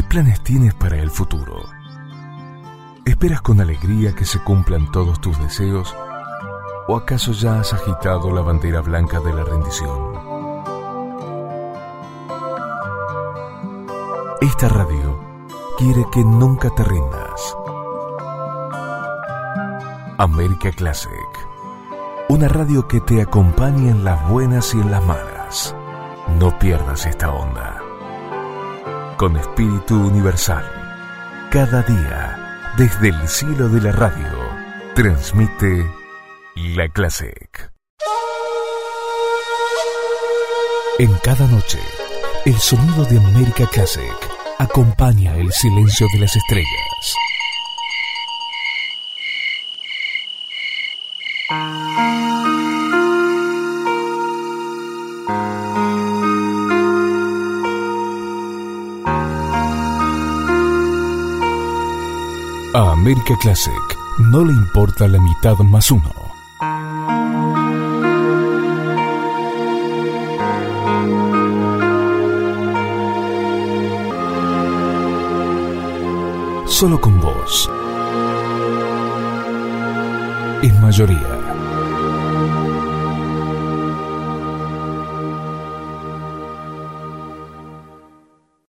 ¿Qué planes tienes para el futuro? ¿Esperas con alegría que se cumplan todos tus deseos? ¿O acaso ya has agitado la bandera blanca de la rendición? Esta radio quiere que nunca te rindas. América Classic. Una radio que te acompaña en las buenas y en las malas. No pierdas esta onda. Con espíritu universal. Cada día, desde el cielo de la radio, transmite la Classic. En cada noche, el sonido de América Classic acompaña el silencio de las estrellas. A América Classic no le importa la mitad más uno. Solo con vos. Es mayoría.